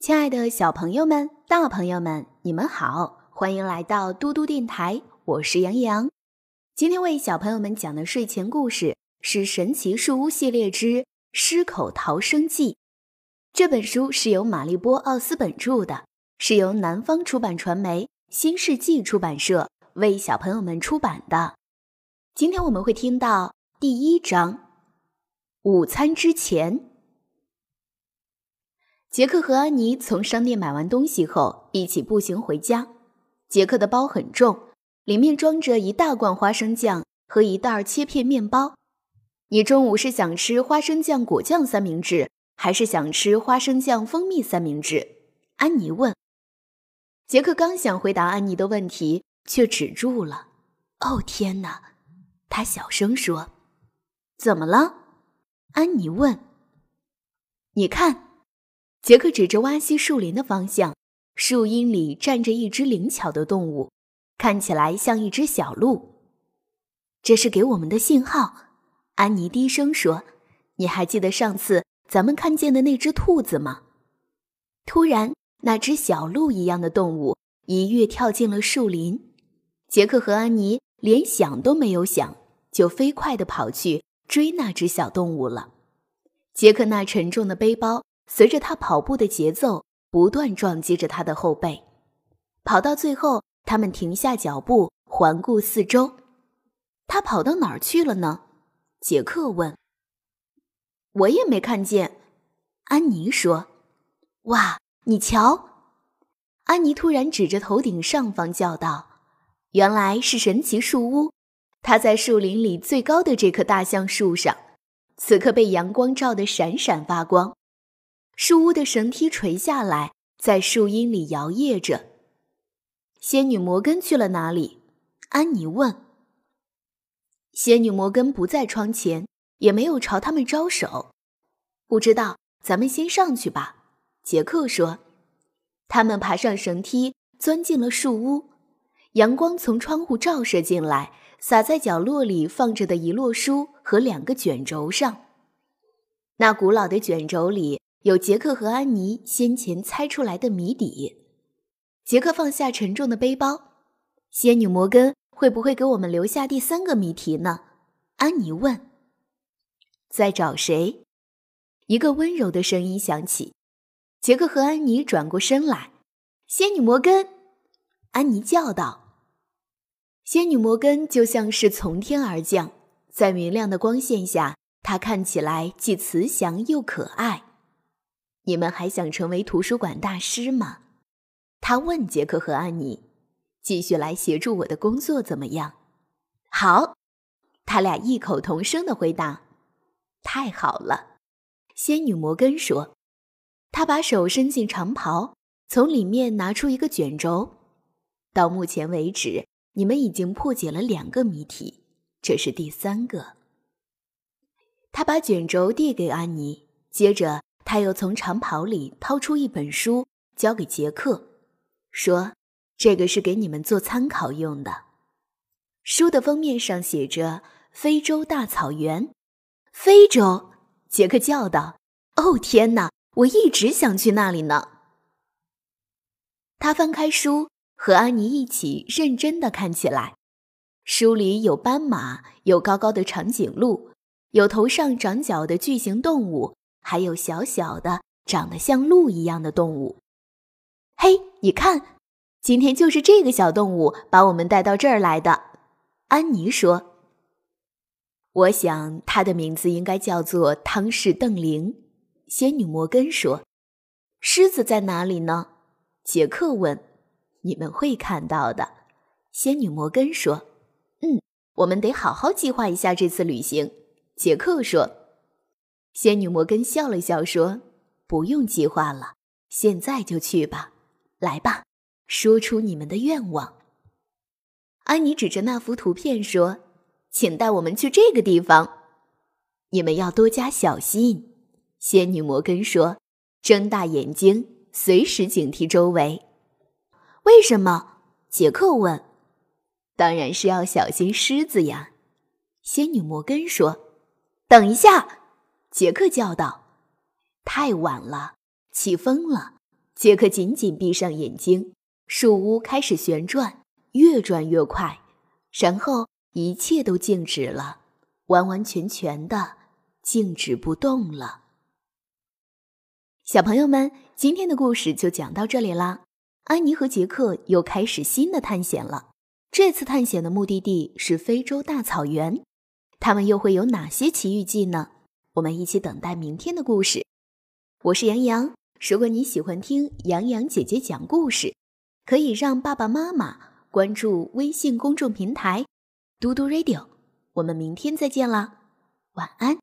亲爱的小朋友们、大朋友们，你们好，欢迎来到嘟嘟电台，我是杨洋。今天为小朋友们讲的睡前故事是《神奇树屋系列之狮口逃生记》。这本书是由玛丽波·奥斯本著的，是由南方出版传媒新世纪出版社为小朋友们出版的。今天我们会听到第一章：午餐之前。杰克和安妮从商店买完东西后，一起步行回家。杰克的包很重，里面装着一大罐花生酱和一袋切片面包。你中午是想吃花生酱果酱三明治，还是想吃花生酱蜂蜜三明治？安妮问。杰克刚想回答安妮的问题，却止住了。哦，天哪！他小声说：“怎么了？”安妮问。“你看。”杰克指着洼西树林的方向，树荫里站着一只灵巧的动物，看起来像一只小鹿。这是给我们的信号，安妮低声说：“你还记得上次咱们看见的那只兔子吗？”突然，那只小鹿一样的动物一跃跳进了树林。杰克和安妮连想都没有想，就飞快地跑去追那只小动物了。杰克那沉重的背包。随着他跑步的节奏，不断撞击着他的后背。跑到最后，他们停下脚步，环顾四周。他跑到哪儿去了呢？杰克问。我也没看见。安妮说。哇，你瞧！安妮突然指着头顶上方叫道：“原来是神奇树屋，它在树林里最高的这棵大橡树上，此刻被阳光照得闪闪发光。”树屋的绳梯垂下来，在树荫里摇曳着。仙女摩根去了哪里？安妮问。仙女摩根不在窗前，也没有朝他们招手。不知道，咱们先上去吧。杰克说。他们爬上绳梯，钻进了树屋。阳光从窗户照射进来，洒在角落里放着的一摞书和两个卷轴上。那古老的卷轴里。有杰克和安妮先前猜出来的谜底。杰克放下沉重的背包，仙女摩根会不会给我们留下第三个谜题呢？安妮问。在找谁？一个温柔的声音响起。杰克和安妮转过身来。仙女摩根，安妮叫道。仙女摩根就像是从天而降，在明亮的光线下，她看起来既慈祥又可爱。你们还想成为图书馆大师吗？他问杰克和安妮：“继续来协助我的工作怎么样？”好，他俩异口同声的回答：“太好了。”仙女摩根说：“他把手伸进长袍，从里面拿出一个卷轴。到目前为止，你们已经破解了两个谜题，这是第三个。”他把卷轴递给安妮，接着。他又从长袍里掏出一本书，交给杰克，说：“这个是给你们做参考用的。”书的封面上写着“非洲大草原”。非洲，杰克叫道：“哦，天哪！我一直想去那里呢。”他翻开书，和安妮一起认真的看起来。书里有斑马，有高高的长颈鹿，有头上长角的巨型动物。还有小小的、长得像鹿一样的动物。嘿，你看，今天就是这个小动物把我们带到这儿来的。安妮说：“我想它的名字应该叫做汤氏邓灵。”仙女摩根说：“狮子在哪里呢？”杰克问。“你们会看到的。”仙女摩根说。“嗯，我们得好好计划一下这次旅行。”杰克说。仙女摩根笑了笑说：“不用计划了，现在就去吧。来吧，说出你们的愿望。”安妮指着那幅图片说：“请带我们去这个地方。你们要多加小心。”仙女摩根说：“睁大眼睛，随时警惕周围。”为什么？杰克问。“当然是要小心狮子呀。”仙女摩根说。“等一下。”杰克叫道：“太晚了，起风了。”杰克紧紧闭上眼睛，树屋开始旋转，越转越快，然后一切都静止了，完完全全的静止不动了。小朋友们，今天的故事就讲到这里啦。安妮和杰克又开始新的探险了。这次探险的目的地是非洲大草原，他们又会有哪些奇遇记呢？我们一起等待明天的故事。我是杨洋，如果你喜欢听杨洋姐姐讲故事，可以让爸爸妈妈关注微信公众平台“嘟嘟 radio”。我们明天再见啦，晚安。